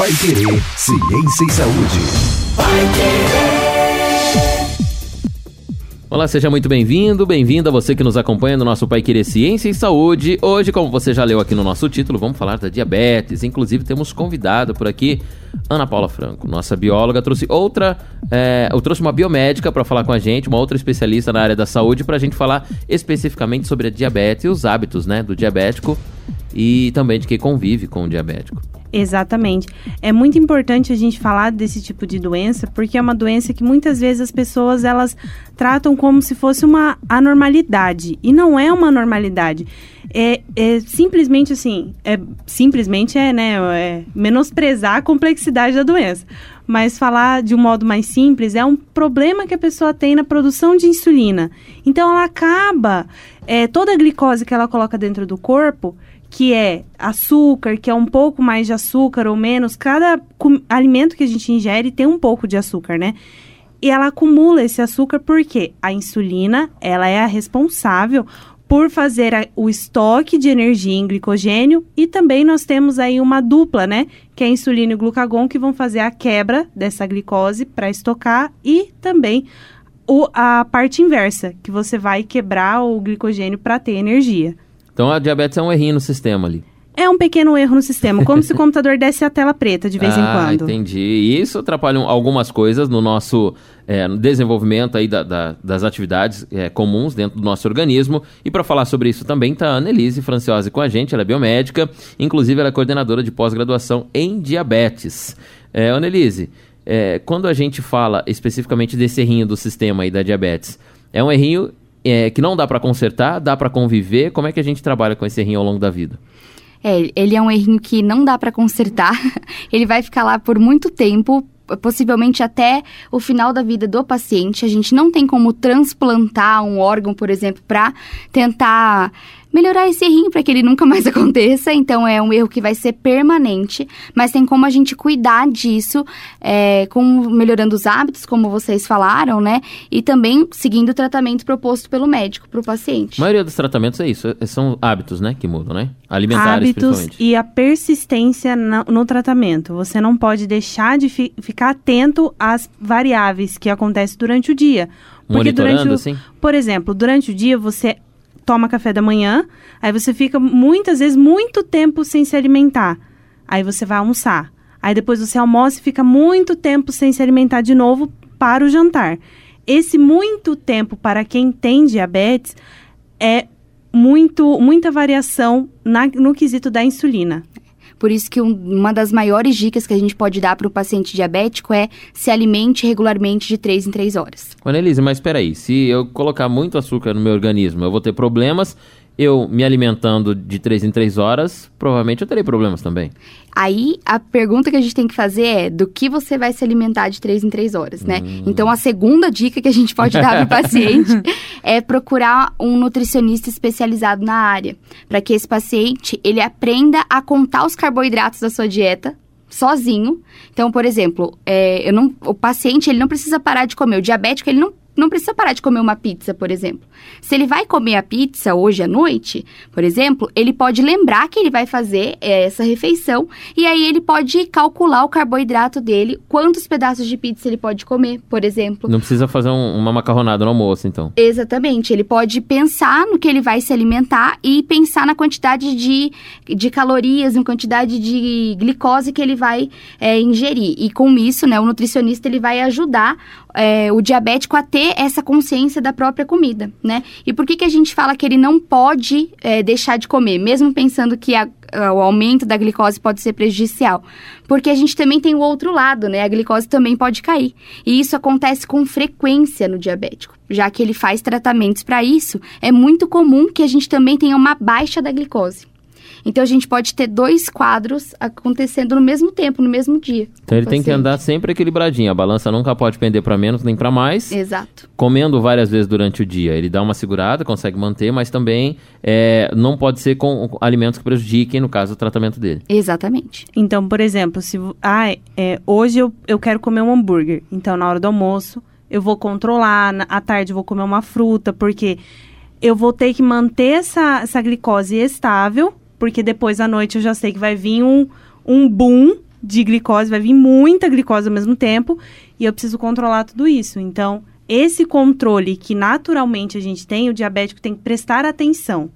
Pai Querer, Ciência e Saúde. Pai Querer. Olá, seja muito bem-vindo, bem-vindo a você que nos acompanha no nosso Pai Querer Ciência e Saúde. Hoje, como você já leu aqui no nosso título, vamos falar da diabetes. Inclusive, temos convidado por aqui Ana Paula Franco, nossa bióloga, trouxe outra, é, eu trouxe uma biomédica para falar com a gente, uma outra especialista na área da saúde, para a gente falar especificamente sobre a diabetes e os hábitos né, do diabético e também de quem convive com o diabético. Exatamente. É muito importante a gente falar desse tipo de doença, porque é uma doença que muitas vezes as pessoas elas tratam como se fosse uma anormalidade. E não é uma normalidade. É, é simplesmente assim, é, simplesmente é, né, é menosprezar a complexidade da doença. Mas falar de um modo mais simples, é um problema que a pessoa tem na produção de insulina. Então ela acaba, é, toda a glicose que ela coloca dentro do corpo, que é açúcar, que é um pouco mais de açúcar ou menos, cada alimento que a gente ingere tem um pouco de açúcar, né? E ela acumula esse açúcar porque a insulina, ela é a responsável por fazer a, o estoque de energia em glicogênio e também nós temos aí uma dupla, né? Que é a insulina e o glucagon que vão fazer a quebra dessa glicose para estocar e também o, a parte inversa, que você vai quebrar o glicogênio para ter energia. Então a diabetes é um errinho no sistema ali. É um pequeno erro no sistema, como se o computador desse a tela preta de vez ah, em quando. entendi. E isso atrapalha algumas coisas no nosso é, no desenvolvimento aí da, da, das atividades é, comuns dentro do nosso organismo. E para falar sobre isso também está a Annelise Franciose com a gente, ela é biomédica, inclusive ela é coordenadora de pós-graduação em diabetes. É, Annelise, é, quando a gente fala especificamente desse errinho do sistema aí da diabetes, é um errinho é, que não dá para consertar, dá para conviver. Como é que a gente trabalha com esse errinho ao longo da vida? É, ele é um errinho que não dá para consertar. ele vai ficar lá por muito tempo, possivelmente até o final da vida do paciente. A gente não tem como transplantar um órgão, por exemplo, para tentar melhorar esse errinho para que ele nunca mais aconteça. Então é um erro que vai ser permanente, mas tem como a gente cuidar disso, é, com melhorando os hábitos, como vocês falaram, né? E também seguindo o tratamento proposto pelo médico para o paciente. A maioria dos tratamentos é isso, é, são hábitos, né, que mudam, né? Alimentares, hábitos e a persistência no, no, tratamento. Você não pode deixar de fi, ficar atento às variáveis que acontecem durante o dia. Porque Monitorando, durante o, assim? Por exemplo, durante o dia você toma café da manhã, aí você fica muitas vezes muito tempo sem se alimentar. Aí você vai almoçar. Aí depois você almoça e fica muito tempo sem se alimentar de novo para o jantar. Esse muito tempo para quem tem diabetes é muito muita variação na, no quesito da insulina. Por isso que um, uma das maiores dicas que a gente pode dar para o paciente diabético é se alimente regularmente de 3 em 3 horas. Annelise, mas espera aí, se eu colocar muito açúcar no meu organismo, eu vou ter problemas eu me alimentando de 3 em 3 horas, provavelmente eu terei problemas também. Aí a pergunta que a gente tem que fazer é do que você vai se alimentar de 3 em 3 horas, né? Hum. Então a segunda dica que a gente pode dar para o paciente é procurar um nutricionista especializado na área, para que esse paciente ele aprenda a contar os carboidratos da sua dieta sozinho. Então, por exemplo, é, eu não, o paciente ele não precisa parar de comer. O diabético ele não não precisa parar de comer uma pizza, por exemplo. Se ele vai comer a pizza hoje à noite, por exemplo, ele pode lembrar que ele vai fazer é, essa refeição e aí ele pode calcular o carboidrato dele, quantos pedaços de pizza ele pode comer, por exemplo. Não precisa fazer um, uma macarronada no almoço, então. Exatamente. Ele pode pensar no que ele vai se alimentar e pensar na quantidade de, de calorias, na quantidade de glicose que ele vai é, ingerir. E com isso, né, o nutricionista ele vai ajudar é, o diabético a ter essa consciência da própria comida, né? E por que, que a gente fala que ele não pode é, deixar de comer, mesmo pensando que a, o aumento da glicose pode ser prejudicial? Porque a gente também tem o outro lado, né? A glicose também pode cair. E isso acontece com frequência no diabético. Já que ele faz tratamentos para isso, é muito comum que a gente também tenha uma baixa da glicose. Então a gente pode ter dois quadros acontecendo no mesmo tempo, no mesmo dia. Então ele tem que andar sempre equilibradinho. A balança nunca pode pender para menos nem para mais. Exato. Comendo várias vezes durante o dia. Ele dá uma segurada, consegue manter, mas também é, não pode ser com alimentos que prejudiquem, no caso, o tratamento dele. Exatamente. Então, por exemplo, se ah, é, hoje eu, eu quero comer um hambúrguer. Então, na hora do almoço, eu vou controlar. Na, à tarde, eu vou comer uma fruta, porque eu vou ter que manter essa, essa glicose estável porque depois à noite eu já sei que vai vir um, um boom de glicose, vai vir muita glicose ao mesmo tempo e eu preciso controlar tudo isso. Então, esse controle que naturalmente a gente tem, o diabético tem que prestar atenção.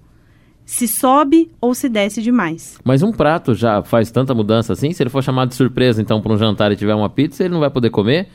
Se sobe ou se desce demais. Mas um prato já faz tanta mudança assim? Se ele for chamado de surpresa, então, para um jantar e tiver uma pizza, ele não vai poder comer?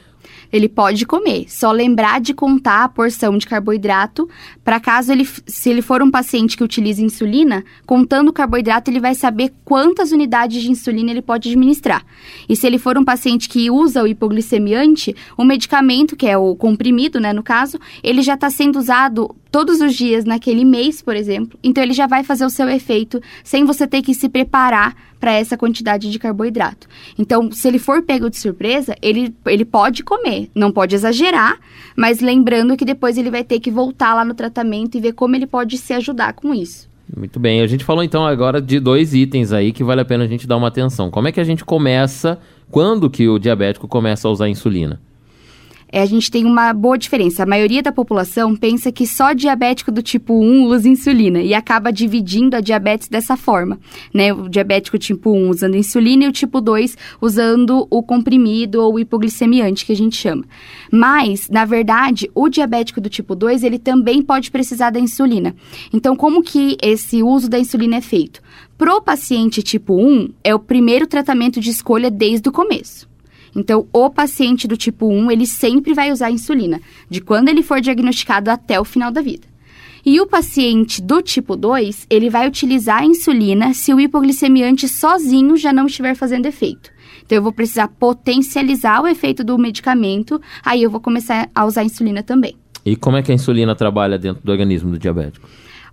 Ele pode comer. Só lembrar de contar a porção de carboidrato para caso ele, se ele for um paciente que utiliza insulina, contando o carboidrato, ele vai saber quantas unidades de insulina ele pode administrar. E se ele for um paciente que usa o hipoglicemiante, o medicamento, que é o comprimido, né, no caso, ele já está sendo usado todos os dias naquele mês, por exemplo. Então ele já vai fazer o seu efeito sem você ter que se preparar para essa quantidade de carboidrato. Então, se ele for pego de surpresa, ele, ele pode comer, não pode exagerar, mas lembrando que depois ele vai ter que voltar lá no tratamento e ver como ele pode se ajudar com isso. Muito bem, a gente falou então agora de dois itens aí que vale a pena a gente dar uma atenção. Como é que a gente começa, quando que o diabético começa a usar insulina? É, a gente tem uma boa diferença. A maioria da população pensa que só diabético do tipo 1 usa insulina e acaba dividindo a diabetes dessa forma, né? O diabético tipo 1 usando insulina e o tipo 2 usando o comprimido ou hipoglicemiante, que a gente chama. Mas, na verdade, o diabético do tipo 2, ele também pode precisar da insulina. Então, como que esse uso da insulina é feito? Pro paciente tipo 1, é o primeiro tratamento de escolha desde o começo. Então, o paciente do tipo 1, ele sempre vai usar insulina, de quando ele for diagnosticado até o final da vida. E o paciente do tipo 2, ele vai utilizar a insulina se o hipoglicemiante sozinho já não estiver fazendo efeito. Então, eu vou precisar potencializar o efeito do medicamento, aí eu vou começar a usar a insulina também. E como é que a insulina trabalha dentro do organismo do diabético?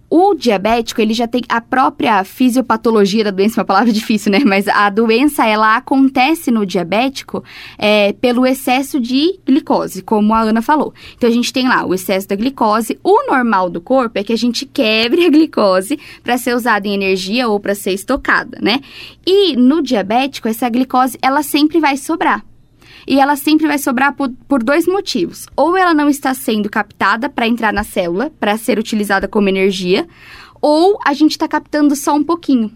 O diabético, ele já tem a própria fisiopatologia da doença, uma palavra difícil, né? Mas a doença, ela acontece no diabético é, pelo excesso de glicose, como a Ana falou. Então, a gente tem lá o excesso da glicose. O normal do corpo é que a gente quebre a glicose para ser usada em energia ou para ser estocada, né? E no diabético, essa glicose, ela sempre vai sobrar e ela sempre vai sobrar por, por dois motivos. Ou ela não está sendo captada para entrar na célula, para ser utilizada como energia, ou a gente está captando só um pouquinho.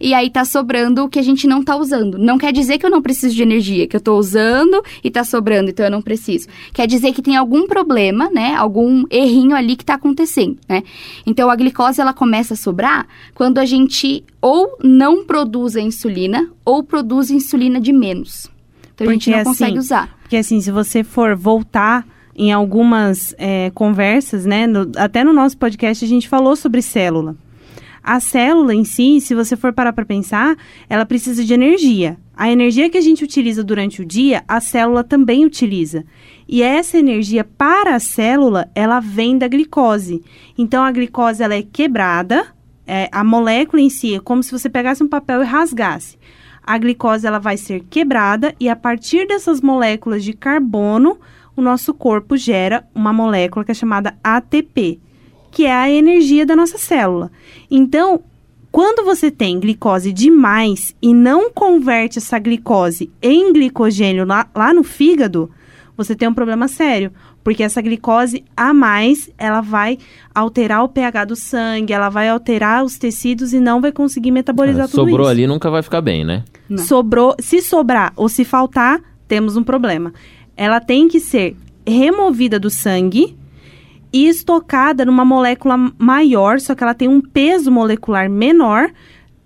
E aí tá sobrando o que a gente não tá usando. Não quer dizer que eu não preciso de energia, que eu tô usando e tá sobrando, então eu não preciso. Quer dizer que tem algum problema, né? Algum errinho ali que tá acontecendo, né? Então a glicose ela começa a sobrar quando a gente ou não produz a insulina ou produz insulina de menos. Então porque, a gente não assim, consegue usar. Porque assim, se você for voltar em algumas é, conversas, né? No, até no nosso podcast a gente falou sobre célula. A célula em si, se você for parar para pensar, ela precisa de energia. A energia que a gente utiliza durante o dia, a célula também utiliza. E essa energia para a célula, ela vem da glicose. Então a glicose ela é quebrada, é, a molécula em si é como se você pegasse um papel e rasgasse a glicose ela vai ser quebrada e a partir dessas moléculas de carbono, o nosso corpo gera uma molécula que é chamada ATP, que é a energia da nossa célula. Então, quando você tem glicose demais e não converte essa glicose em glicogênio lá, lá no fígado, você tem um problema sério, porque essa glicose a mais, ela vai alterar o pH do sangue, ela vai alterar os tecidos e não vai conseguir metabolizar tudo sobrou isso. Sobrou ali nunca vai ficar bem, né? Não. Sobrou, se sobrar ou se faltar, temos um problema. Ela tem que ser removida do sangue e estocada numa molécula maior, só que ela tem um peso molecular menor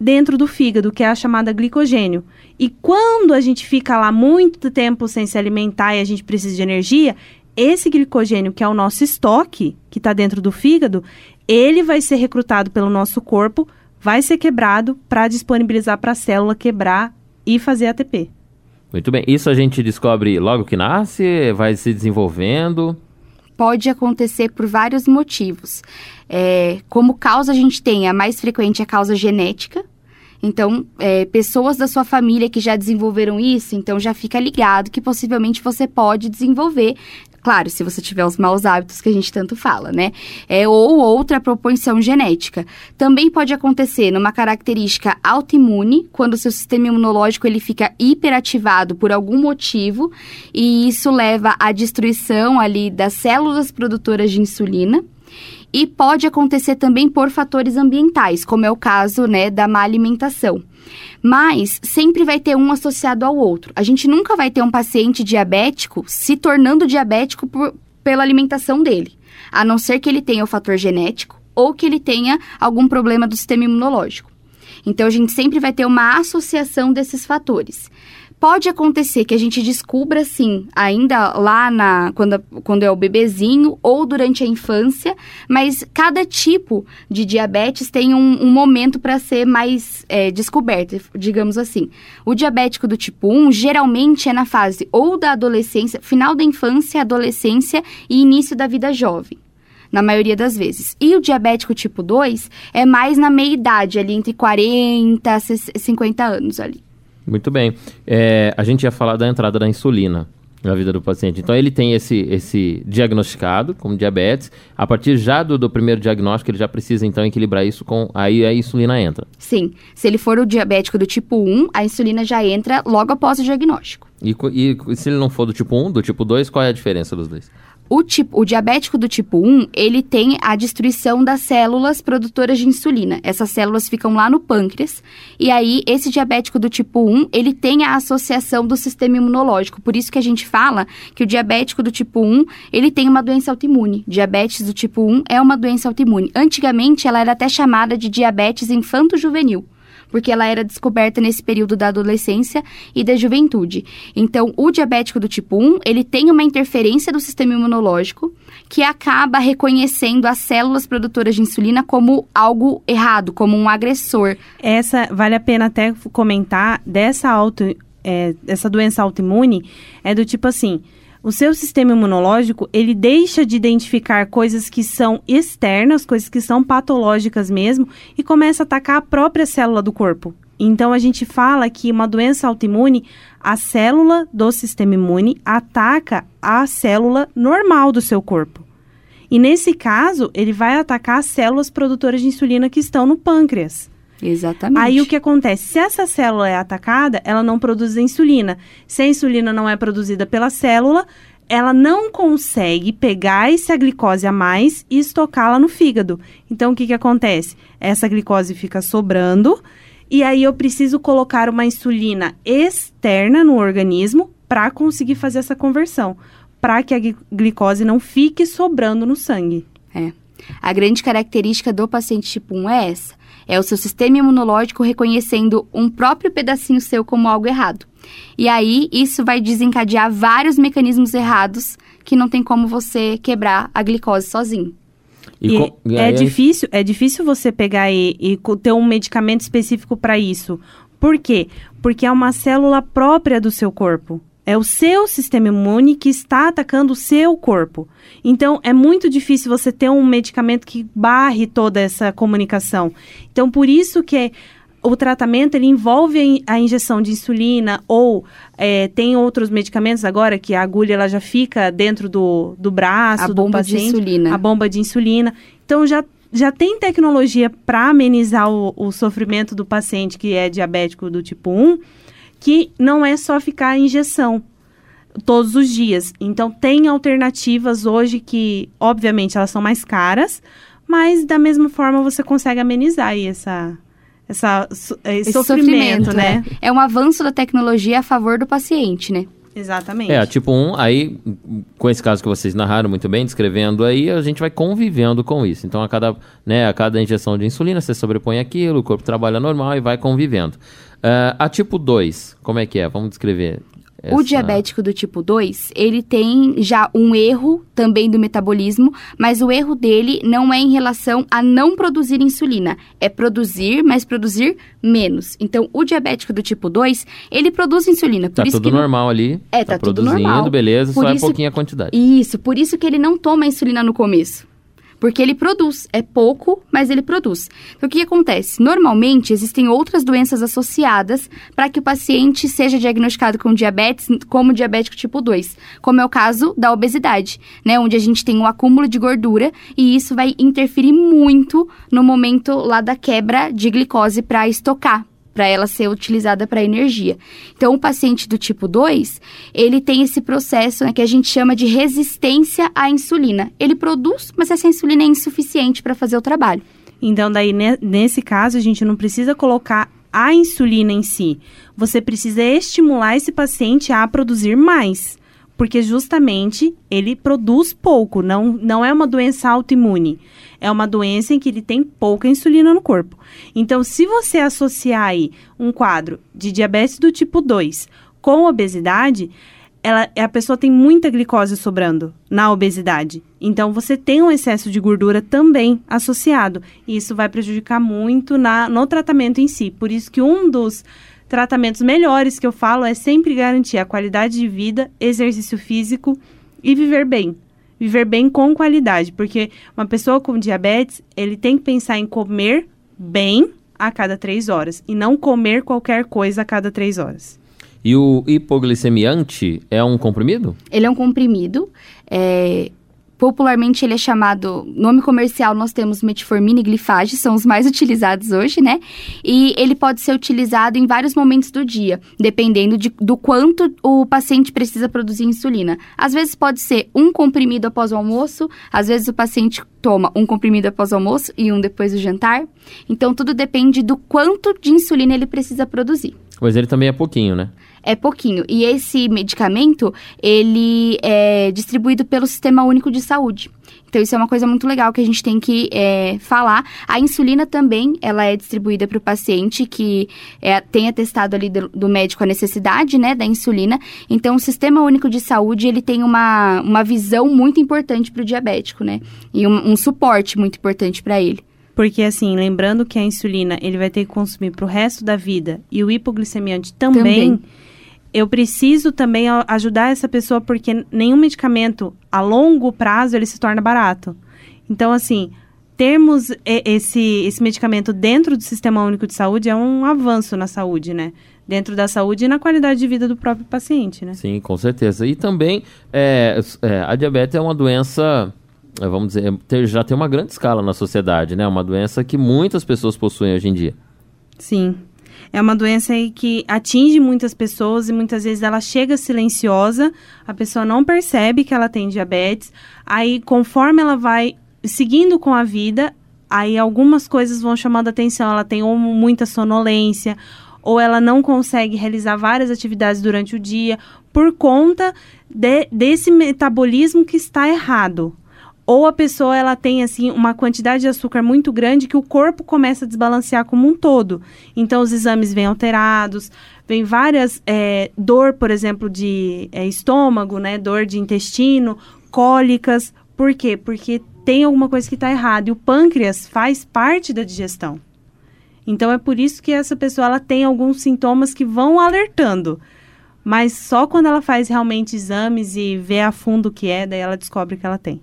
dentro do fígado, que é a chamada glicogênio. E quando a gente fica lá muito tempo sem se alimentar e a gente precisa de energia, esse glicogênio, que é o nosso estoque, que está dentro do fígado, ele vai ser recrutado pelo nosso corpo, vai ser quebrado para disponibilizar para a célula quebrar e fazer ATP. Muito bem. Isso a gente descobre logo que nasce? Vai se desenvolvendo? Pode acontecer por vários motivos. É, como causa, a gente tem a mais frequente a causa genética, então, é, pessoas da sua família que já desenvolveram isso, então já fica ligado que possivelmente você pode desenvolver Claro, se você tiver os maus hábitos que a gente tanto fala, né? É, ou outra propensão genética. Também pode acontecer numa característica autoimune, quando o seu sistema imunológico ele fica hiperativado por algum motivo, e isso leva à destruição ali das células produtoras de insulina. E pode acontecer também por fatores ambientais, como é o caso né, da má alimentação. Mas sempre vai ter um associado ao outro. A gente nunca vai ter um paciente diabético se tornando diabético por, pela alimentação dele, a não ser que ele tenha o fator genético ou que ele tenha algum problema do sistema imunológico. Então, a gente sempre vai ter uma associação desses fatores. Pode acontecer que a gente descubra, sim, ainda lá na quando, quando é o bebezinho ou durante a infância, mas cada tipo de diabetes tem um, um momento para ser mais é, descoberto, digamos assim. O diabético do tipo 1 geralmente é na fase ou da adolescência, final da infância, adolescência e início da vida jovem na maioria das vezes. E o diabético tipo 2 é mais na meia idade, ali entre 40 e 50 anos ali. Muito bem. É, a gente ia falar da entrada da insulina na vida do paciente. Então ele tem esse, esse diagnosticado como diabetes. A partir já do, do, primeiro diagnóstico, ele já precisa então equilibrar isso com. Aí a insulina entra. Sim. Se ele for o diabético do tipo 1, a insulina já entra logo após o diagnóstico. E, e se ele não for do tipo 1, do tipo 2, qual é a diferença dos dois? O, tipo, o diabético do tipo 1, ele tem a destruição das células produtoras de insulina. Essas células ficam lá no pâncreas. E aí, esse diabético do tipo 1, ele tem a associação do sistema imunológico. Por isso que a gente fala que o diabético do tipo 1, ele tem uma doença autoimune. Diabetes do tipo 1 é uma doença autoimune. Antigamente, ela era até chamada de diabetes infanto-juvenil porque ela era descoberta nesse período da adolescência e da juventude. Então, o diabético do tipo 1, ele tem uma interferência do sistema imunológico que acaba reconhecendo as células produtoras de insulina como algo errado, como um agressor. Essa vale a pena até comentar dessa auto é, essa doença autoimune é do tipo assim, o seu sistema imunológico ele deixa de identificar coisas que são externas, coisas que são patológicas mesmo, e começa a atacar a própria célula do corpo. Então a gente fala que uma doença autoimune, a célula do sistema imune ataca a célula normal do seu corpo. E nesse caso, ele vai atacar as células produtoras de insulina que estão no pâncreas. Exatamente. Aí o que acontece? Se essa célula é atacada, ela não produz insulina. Se a insulina não é produzida pela célula, ela não consegue pegar essa glicose a mais e estocá-la no fígado. Então o que, que acontece? Essa glicose fica sobrando e aí eu preciso colocar uma insulina externa no organismo para conseguir fazer essa conversão, para que a glicose não fique sobrando no sangue. É. A grande característica do paciente tipo 1 é essa é o seu sistema imunológico reconhecendo um próprio pedacinho seu como algo errado. E aí, isso vai desencadear vários mecanismos errados que não tem como você quebrar a glicose sozinho. E, e, e é, difícil, é difícil você pegar e, e ter um medicamento específico para isso. Por quê? Porque é uma célula própria do seu corpo. É o seu sistema imune que está atacando o seu corpo. Então, é muito difícil você ter um medicamento que barre toda essa comunicação. Então, por isso que o tratamento ele envolve a injeção de insulina ou é, tem outros medicamentos agora que a agulha ela já fica dentro do, do braço a do bomba paciente. De insulina. A bomba de insulina. Então, já já tem tecnologia para amenizar o, o, sofrimento do paciente que é diabético do tipo 1 que não é só ficar a injeção todos os dias. Então, tem alternativas hoje que, obviamente, elas são mais caras, mas da mesma forma você consegue amenizar aí essa, essa, esse, esse sofrimento, sofrimento, né? É. é um avanço da tecnologia a favor do paciente, né? Exatamente. É, tipo 1, aí, com esse caso que vocês narraram muito bem, descrevendo aí, a gente vai convivendo com isso. Então, a cada, né, a cada injeção de insulina, você sobrepõe aquilo, o corpo trabalha normal e vai convivendo. Uh, a tipo 2, como é que é? Vamos descrever. Essa... O diabético do tipo 2, ele tem já um erro também do metabolismo, mas o erro dele não é em relação a não produzir insulina, é produzir, mas produzir menos. Então, o diabético do tipo 2, ele produz insulina. Por tá isso tudo normal ali. É, tá, tá tudo normal. beleza, por só isso... é pouquinha quantidade. Isso, por isso que ele não toma insulina no começo. Porque ele produz. É pouco, mas ele produz. Então, o que acontece? Normalmente, existem outras doenças associadas para que o paciente seja diagnosticado com diabetes, como diabético tipo 2, como é o caso da obesidade, né? Onde a gente tem um acúmulo de gordura e isso vai interferir muito no momento lá da quebra de glicose para estocar para ela ser utilizada para energia. Então, o paciente do tipo 2, ele tem esse processo né, que a gente chama de resistência à insulina. Ele produz, mas essa insulina é insuficiente para fazer o trabalho. Então, daí, nesse caso, a gente não precisa colocar a insulina em si. Você precisa estimular esse paciente a produzir mais. Porque justamente ele produz pouco, não, não é uma doença autoimune. É uma doença em que ele tem pouca insulina no corpo. Então, se você associar aí um quadro de diabetes do tipo 2 com obesidade, ela, a pessoa tem muita glicose sobrando na obesidade. Então, você tem um excesso de gordura também associado. E isso vai prejudicar muito na, no tratamento em si. Por isso que um dos tratamentos melhores que eu falo é sempre garantir a qualidade de vida, exercício físico e viver bem. Viver bem com qualidade. Porque uma pessoa com diabetes, ele tem que pensar em comer bem a cada três horas. E não comer qualquer coisa a cada três horas. E o hipoglicemiante é um comprimido? Ele é um comprimido. É, popularmente ele é chamado, nome comercial nós temos metformina e glifage, são os mais utilizados hoje, né? E ele pode ser utilizado em vários momentos do dia, dependendo de, do quanto o paciente precisa produzir insulina. Às vezes pode ser um comprimido após o almoço, às vezes o paciente toma um comprimido após o almoço e um depois do jantar. Então tudo depende do quanto de insulina ele precisa produzir. Mas ele também é pouquinho, né? É pouquinho. E esse medicamento, ele é distribuído pelo Sistema Único de Saúde. Então, isso é uma coisa muito legal que a gente tem que é, falar. A insulina também, ela é distribuída para o paciente que é, tem atestado ali do, do, médico a necessidade, né, da insulina. Então, o Sistema Único de Saúde, ele tem uma, uma visão muito importante para o diabético, né? E um, um suporte muito importante para ele. Porque, assim, lembrando que a insulina ele vai ter que consumir para o resto da vida e o hipoglicemiante também. também eu preciso também ajudar essa pessoa porque nenhum medicamento a longo prazo ele se torna barato. Então, assim, termos esse, esse medicamento dentro do Sistema Único de Saúde é um avanço na saúde, né? Dentro da saúde e na qualidade de vida do próprio paciente, né? Sim, com certeza. E também, é, é, a diabetes é uma doença, é, vamos dizer, ter, já tem uma grande escala na sociedade, né? Uma doença que muitas pessoas possuem hoje em dia. Sim, é uma doença que atinge muitas pessoas e muitas vezes ela chega silenciosa, a pessoa não percebe que ela tem diabetes. Aí, conforme ela vai seguindo com a vida, aí algumas coisas vão chamando a atenção. Ela tem ou muita sonolência, ou ela não consegue realizar várias atividades durante o dia por conta de, desse metabolismo que está errado ou a pessoa ela tem assim uma quantidade de açúcar muito grande que o corpo começa a desbalancear como um todo. Então os exames vêm alterados, vem várias é, dor, por exemplo, de é, estômago, né, dor de intestino, cólicas. Por quê? Porque tem alguma coisa que está errada e o pâncreas faz parte da digestão. Então é por isso que essa pessoa ela tem alguns sintomas que vão alertando. Mas só quando ela faz realmente exames e vê a fundo o que é, daí ela descobre que ela tem.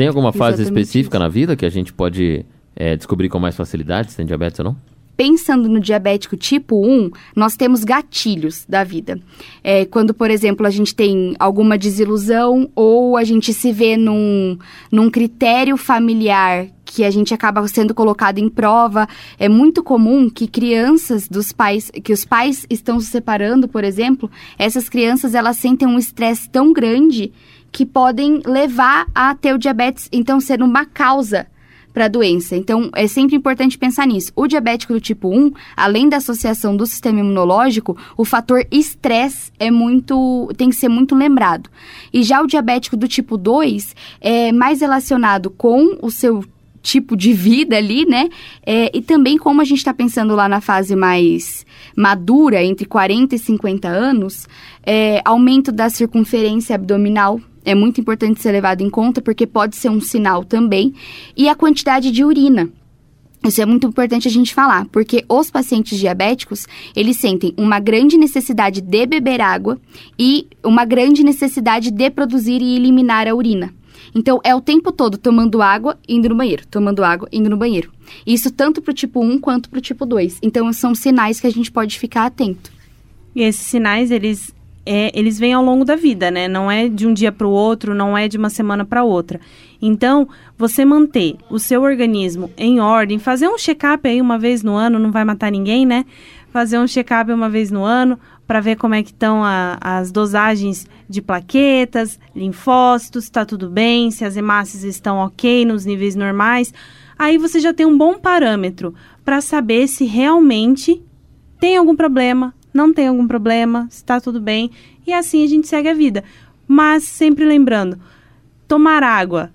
Tem alguma fase específica isso. na vida que a gente pode é, descobrir com mais facilidade se tem diabetes ou não? Pensando no diabético tipo 1, nós temos gatilhos da vida. É, quando, por exemplo, a gente tem alguma desilusão ou a gente se vê num, num critério familiar que a gente acaba sendo colocado em prova. É muito comum que crianças dos pais, que os pais estão se separando, por exemplo, essas crianças elas sentem um estresse tão grande que podem levar a ter o diabetes, então ser uma causa para a doença. Então, é sempre importante pensar nisso. O diabético do tipo 1, além da associação do sistema imunológico, o fator estresse é muito tem que ser muito lembrado. E já o diabético do tipo 2 é mais relacionado com o seu tipo de vida ali, né? É, e também como a gente está pensando lá na fase mais madura, entre 40 e 50 anos, é, aumento da circunferência abdominal é muito importante ser levado em conta porque pode ser um sinal também. E a quantidade de urina. Isso é muito importante a gente falar, porque os pacientes diabéticos, eles sentem uma grande necessidade de beber água e uma grande necessidade de produzir e eliminar a urina. Então, é o tempo todo tomando água, indo no banheiro, tomando água, indo no banheiro. Isso tanto para o tipo 1 quanto para o tipo 2. Então, são sinais que a gente pode ficar atento. E esses sinais, eles é, eles vêm ao longo da vida, né? Não é de um dia para o outro, não é de uma semana para outra. Então, você manter o seu organismo em ordem, fazer um check-up aí uma vez no ano, não vai matar ninguém, né? Fazer um check-up uma vez no ano para ver como é que estão as dosagens de plaquetas, linfócitos, está tudo bem, se as hemácias estão ok nos níveis normais. Aí você já tem um bom parâmetro para saber se realmente tem algum problema, não tem algum problema, está tudo bem. E assim a gente segue a vida. Mas sempre lembrando, tomar água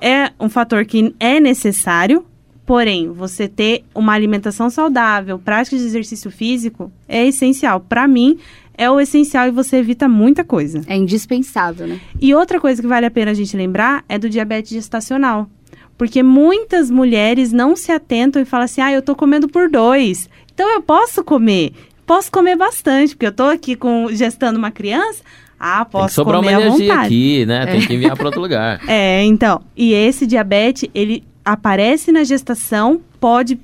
é um fator que é necessário, porém, você ter uma alimentação saudável, prática de exercício físico é essencial. Para mim, é o essencial e você evita muita coisa. É indispensável, né? E outra coisa que vale a pena a gente lembrar é do diabetes gestacional. Porque muitas mulheres não se atentam e falam assim: ah, eu tô comendo por dois. Então eu posso comer. Posso comer bastante, porque eu tô aqui com, gestando uma criança. Ah, posso Tem que sobrar comer uma energia à vontade. aqui, né? Tem que enviar para outro lugar. É, então. E esse diabetes, ele aparece na gestação, pode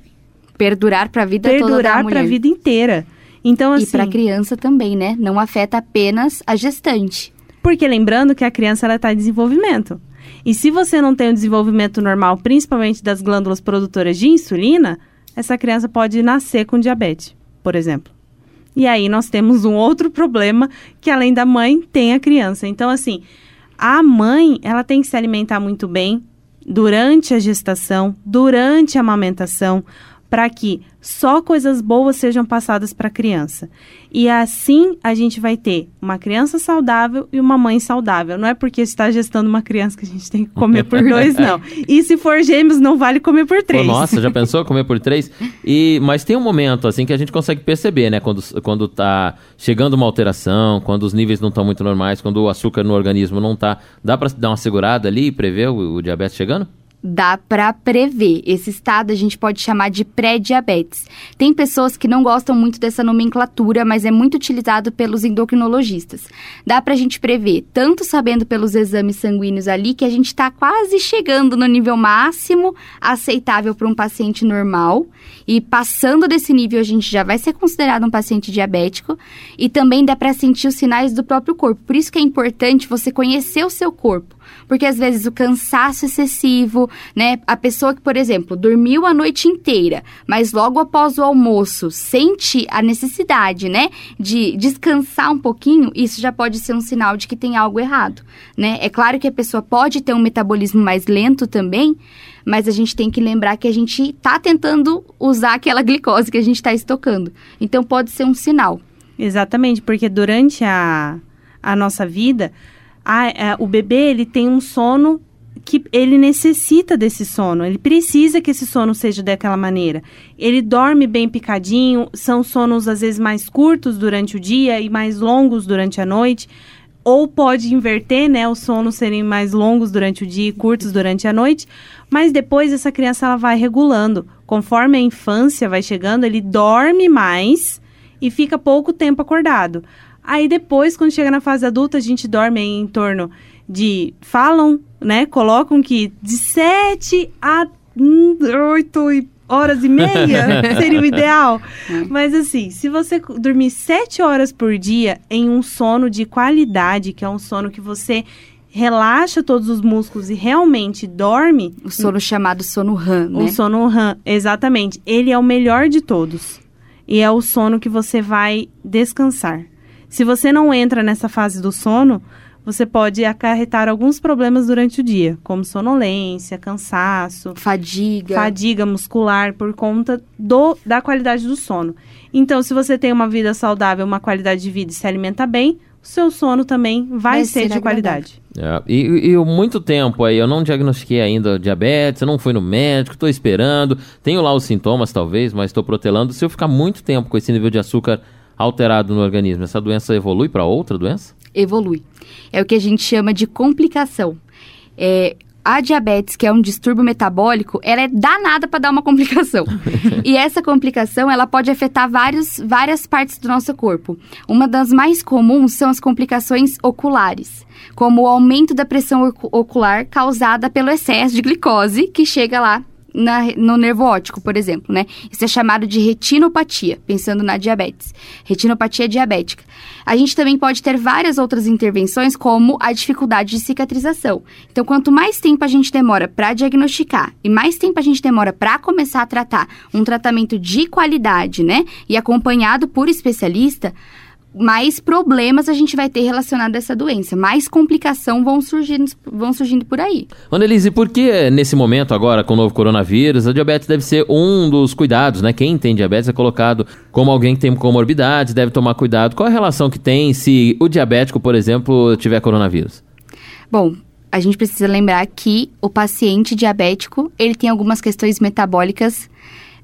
Perdurar para a vida toda da perdurar mulher. para a vida inteira. Então, assim. E para a criança também, né? Não afeta apenas a gestante. Porque lembrando que a criança ela está em desenvolvimento. E se você não tem o desenvolvimento normal, principalmente das glândulas produtoras de insulina, essa criança pode nascer com diabetes, por exemplo. E aí nós temos um outro problema que além da mãe tem a criança. Então assim, a mãe, ela tem que se alimentar muito bem durante a gestação, durante a amamentação, para que só coisas boas sejam passadas para a criança. E assim a gente vai ter uma criança saudável e uma mãe saudável. Não é porque está gestando uma criança que a gente tem que comer por dois, não. E se for gêmeos, não vale comer por Pô, três. nossa, já pensou comer por três? E, mas tem um momento, assim, que a gente consegue perceber, né? Quando, quando tá chegando uma alteração, quando os níveis não estão muito normais, quando o açúcar no organismo não tá. Dá pra dar uma segurada ali e prever o, o diabetes chegando? Dá para prever. Esse estado a gente pode chamar de pré-diabetes. Tem pessoas que não gostam muito dessa nomenclatura, mas é muito utilizado pelos endocrinologistas. Dá pra gente prever, tanto sabendo pelos exames sanguíneos ali, que a gente está quase chegando no nível máximo aceitável para um paciente normal. E passando desse nível, a gente já vai ser considerado um paciente diabético. E também dá para sentir os sinais do próprio corpo. Por isso que é importante você conhecer o seu corpo. Porque às vezes o cansaço excessivo, né? A pessoa que, por exemplo, dormiu a noite inteira, mas logo após o almoço sente a necessidade, né, de descansar um pouquinho, isso já pode ser um sinal de que tem algo errado, né? É claro que a pessoa pode ter um metabolismo mais lento também, mas a gente tem que lembrar que a gente tá tentando usar aquela glicose que a gente está estocando. Então pode ser um sinal. Exatamente, porque durante a, a nossa vida, a- o bebê ele tem um sono que ele necessita desse sono, ele precisa que esse sono seja daquela maneira. Ele dorme bem picadinho, são sonos às vezes mais curtos durante o dia e mais longos durante a noite. Ou pode inverter, né, os sonos serem mais longos durante o dia e curtos durante a noite, mas depois essa criança ela vai regulando. Conforme a infância vai chegando, ele dorme mais e fica pouco tempo acordado. Aí depois, quando chega na fase adulta, a gente dorme aí em torno de. Falam, né? Colocam que de 7 a 8 horas e meia seria o ideal. Mas assim, se você dormir 7 horas por dia em um sono de qualidade, que é um sono que você relaxa todos os músculos e realmente dorme, O sono chamado sono REM, né? o sono REM, exatamente. Ele é o melhor de todos. E é o sono que você vai descansar. Se você não entra nessa fase do sono, você pode acarretar alguns problemas durante o dia, como sonolência, cansaço, Fadiga. fadiga muscular por conta do, da qualidade do sono. Então, se você tem uma vida saudável, uma qualidade de vida e se alimenta bem, o seu sono também vai, Vai ser, ser de qualidade. É, e, e muito tempo aí, eu não diagnostiquei ainda diabetes, eu não fui no médico, estou esperando, tenho lá os sintomas talvez, mas estou protelando. Se eu ficar muito tempo com esse nível de açúcar alterado no organismo, essa doença evolui para outra doença? evolui. É o que a gente chama de complicação. É, a diabetes, que é um distúrbio metabólico, ela é danada para dar uma complicação. e essa complicação, ela pode afetar vários, várias partes do nosso corpo. Uma das mais comuns são as complicações oculares, como o aumento da pressão ocu- ocular causada pelo excesso de glicose que chega lá na, no nervo óptico, por exemplo, né? Isso é chamado de retinopatia, pensando na diabetes. Retinopatia diabética. A gente também pode ter várias outras intervenções, como a dificuldade de cicatrização. Então, quanto mais tempo a gente demora para diagnosticar e mais tempo a gente demora para começar a tratar um tratamento de qualidade, né? E acompanhado por especialista, mais problemas a gente vai ter relacionado a essa doença, mais complicação vão surgindo, vão surgindo por aí. Annelise, por que nesse momento agora com o novo coronavírus, a diabetes deve ser um dos cuidados, né? Quem tem diabetes é colocado como alguém que tem comorbidades, deve tomar cuidado. Qual a relação que tem se o diabético, por exemplo, tiver coronavírus? Bom, a gente precisa lembrar que o paciente diabético, ele tem algumas questões metabólicas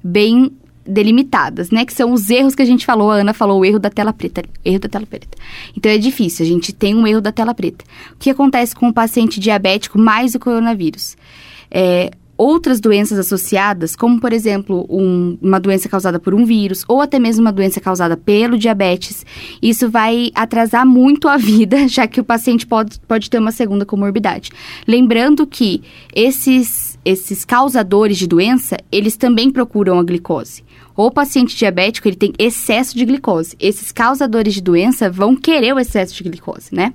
bem delimitadas, né? Que são os erros que a gente falou, a Ana falou o erro da tela preta, erro da tela preta. Então é difícil, a gente tem um erro da tela preta. O que acontece com o paciente diabético mais o coronavírus? É, outras doenças associadas, como por exemplo um, uma doença causada por um vírus ou até mesmo uma doença causada pelo diabetes, isso vai atrasar muito a vida, já que o paciente pode, pode ter uma segunda comorbidade. Lembrando que esses, esses causadores de doença, eles também procuram a glicose. O paciente diabético, ele tem excesso de glicose. Esses causadores de doença vão querer o excesso de glicose, né?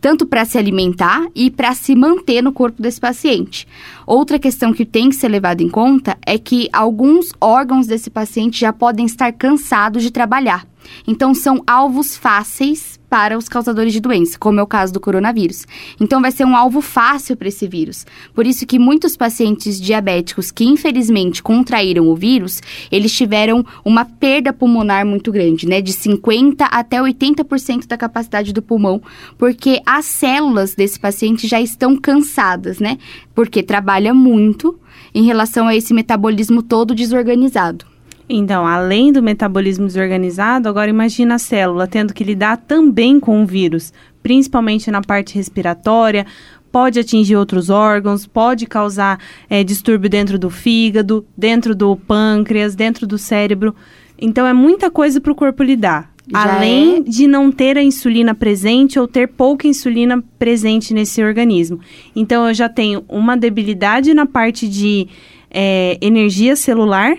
Tanto para se alimentar e para se manter no corpo desse paciente. Outra questão que tem que ser levada em conta é que alguns órgãos desse paciente já podem estar cansados de trabalhar. Então, são alvos fáceis para os causadores de doença, como é o caso do coronavírus. Então, vai ser um alvo fácil para esse vírus. Por isso que muitos pacientes diabéticos que, infelizmente, contraíram o vírus, eles tiveram uma perda pulmonar muito grande, né? De 50% até 80% da capacidade do pulmão, porque as células desse paciente já estão cansadas, né? Porque trabalha muito em relação a esse metabolismo todo desorganizado. Então, além do metabolismo desorganizado, agora imagina a célula tendo que lidar também com o vírus, principalmente na parte respiratória, pode atingir outros órgãos, pode causar é, distúrbio dentro do fígado, dentro do pâncreas, dentro do cérebro. Então, é muita coisa para o corpo lidar. Já além é. de não ter a insulina presente ou ter pouca insulina presente nesse organismo. Então, eu já tenho uma debilidade na parte de é, energia celular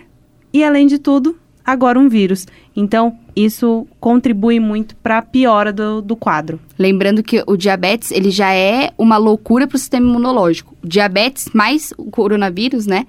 e, além de tudo, agora um vírus. Então, isso contribui muito para a piora do, do quadro. Lembrando que o diabetes, ele já é uma loucura para o sistema imunológico. Diabetes mais o coronavírus, né?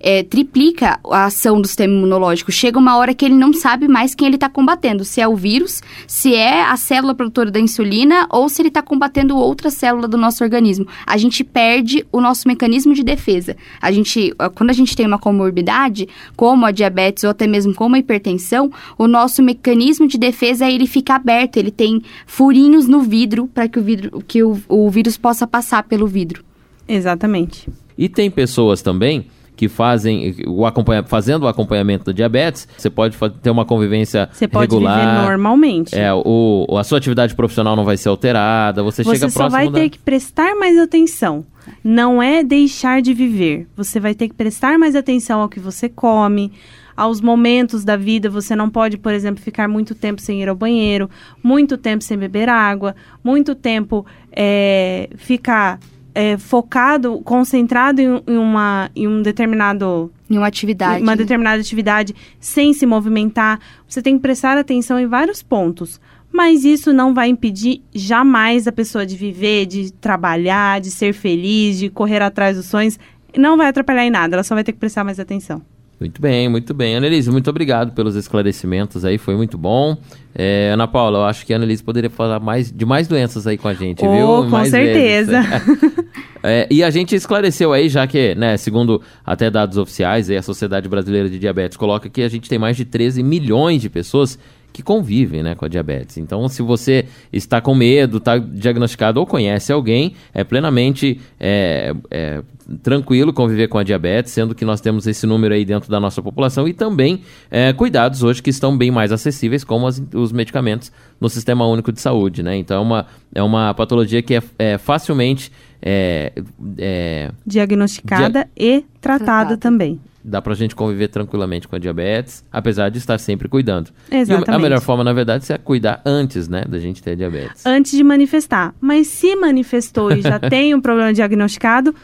É, triplica a ação do sistema imunológico. Chega uma hora que ele não sabe mais quem ele está combatendo, se é o vírus, se é a célula produtora da insulina ou se ele está combatendo outra célula do nosso organismo. A gente perde o nosso mecanismo de defesa. A gente, quando a gente tem uma comorbidade, como a diabetes ou até mesmo como a hipertensão, o nosso mecanismo de defesa ele fica aberto, ele tem furinhos no vidro para que, o, vidro, que o, o vírus possa passar pelo vidro. Exatamente. E tem pessoas também que fazem o acompanha, fazendo o acompanhamento do diabetes, você pode ter uma convivência Você pode regular. viver normalmente. É, o, a sua atividade profissional não vai ser alterada, você, Você chega só próximo vai da... ter que prestar mais atenção. Não é deixar de viver. Você vai ter que prestar mais atenção ao que você come, aos momentos da vida. Você não pode, por exemplo, ficar muito tempo sem ir ao banheiro, muito tempo sem beber água, muito tempo é, ficar é, focado, concentrado em, em uma, em um determinado Em uma atividade. uma determinada atividade sem se movimentar. Você tem que prestar atenção em vários pontos. Mas isso não vai impedir jamais a pessoa de viver, de trabalhar, de ser feliz, de correr atrás dos sonhos. Não vai atrapalhar em nada, ela só vai ter que prestar mais atenção. Muito bem, muito bem. Annelise, muito obrigado pelos esclarecimentos aí, foi muito bom. É, Ana Paula, eu acho que a Annelise poderia falar mais, de mais doenças aí com a gente, Oh, viu? com Mais certeza. vezes. É, e a gente esclareceu aí, já que, né, segundo até dados oficiais, aí a Sociedade Brasileira de Diabetes coloca que a gente tem mais de 13 milhões de pessoas que convivem né, com a diabetes. Então, se você está com medo, está diagnosticado ou conhece alguém, é plenamente é, é, tranquilo conviver com a diabetes, sendo que nós temos esse número aí dentro da nossa população e também é, cuidados hoje que estão bem mais acessíveis, como as- os medicamentos no Sistema Único de Saúde. Né? Então, é uma, é uma patologia que é, é facilmente. é, é, Diagnosticada e tratada, Tratada. também. Dá pra gente conviver tranquilamente com a diabetes, apesar de estar sempre cuidando. E o- a Exatamente. melhor forma, na verdade, é cuidar antes, né, da gente ter diabetes. Antes de manifestar. Mas se manifestou e já tem um problema diagnosticado,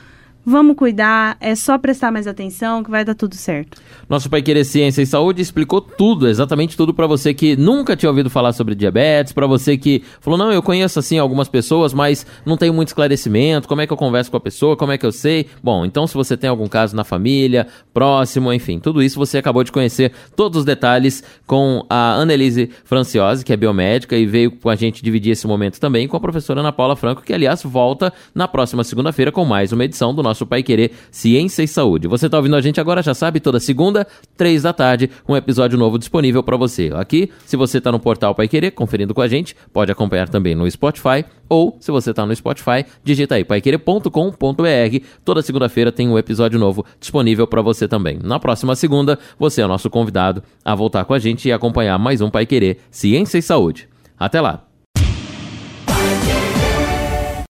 Vamos cuidar, é só prestar mais atenção que vai dar tudo certo. Nosso Pai Querer Ciência e Saúde explicou tudo, exatamente tudo para você que nunca tinha ouvido falar sobre diabetes, para você que falou, não, eu conheço assim algumas pessoas, mas não tenho muito esclarecimento, como é que eu converso com a pessoa, como é que eu sei? Bom, então se você tem algum caso na família, próximo, enfim, tudo isso você acabou de conhecer todos os detalhes com a Annelise Franciose, que é biomédica e veio com a gente dividir esse momento também com a professora Ana Paula Franco, que aliás volta na próxima segunda-feira com mais uma edição do nosso nosso Pai Querer Ciência e Saúde. Você está ouvindo a gente agora, já sabe, toda segunda, três da tarde, um episódio novo disponível para você. Aqui, se você está no portal Pai Querer, conferindo com a gente, pode acompanhar também no Spotify, ou se você está no Spotify, digita aí paiquerer.com.br. Toda segunda-feira tem um episódio novo disponível para você também. Na próxima segunda, você é nosso convidado a voltar com a gente e acompanhar mais um Pai Querer Ciência e Saúde. Até lá!